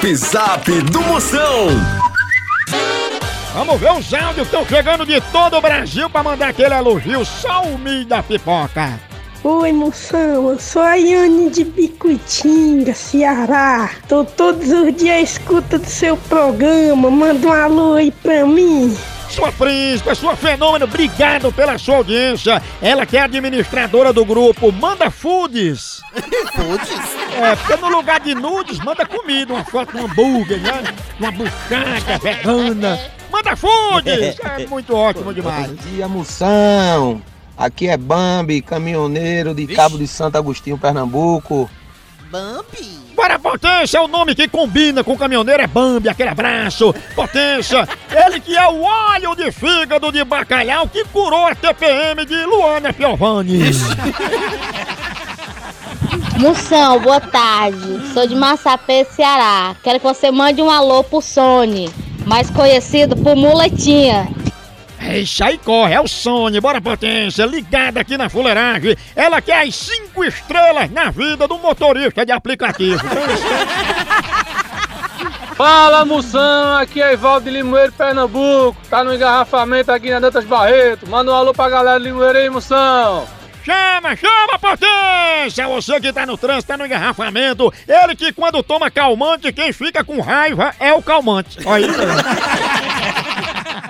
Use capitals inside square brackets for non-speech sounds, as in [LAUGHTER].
Zap Zap do Moção. Vamos ver os áudios que estão chegando de todo o Brasil pra mandar aquele elogio só o milho da pipoca. Oi, moção, eu sou a Yane de Bicuitinga, Ceará. Tô todos os dias à escuta do seu programa. Manda um alô aí pra mim. Sua príncipe, sua fenômeno, obrigado pela sua audiência. Ela que é administradora do grupo Manda Foods. [LAUGHS] Putz. É, porque no lugar de nudes, manda comida, uma foto de um hambúrguer, né? Uma buchada vegana. Manda Foods! É muito ótimo demais. Bom dia, Moção. Aqui é Bambi, caminhoneiro de Cabo de Santo Agostinho, Pernambuco. Bambi. Bora, Potência, é o nome que combina com o caminhoneiro é Bambi, aquele abraço. Potência, ele que é o óleo de fígado de bacalhau que curou a TPM de Luana Piovani. [LAUGHS] Moção, boa tarde. Sou de Massapê, Ceará. Quero que você mande um alô pro Sony, mais conhecido por Muletinha. É isso aí, corre, é o Sony, bora potência, ligada aqui na fuleiragem. Ela quer as cinco estrelas na vida do motorista de aplicativo. [LAUGHS] Fala moção, aqui é Ivaldo de Limoeiro, Pernambuco. Tá no engarrafamento aqui na Dantas Barreto. Manda um alô pra galera de Limoeiro aí, moção. Chama, chama, potência! Você que tá no trânsito, tá no engarrafamento. Ele que quando toma calmante, quem fica com raiva é o calmante. Olha isso aí. [LAUGHS]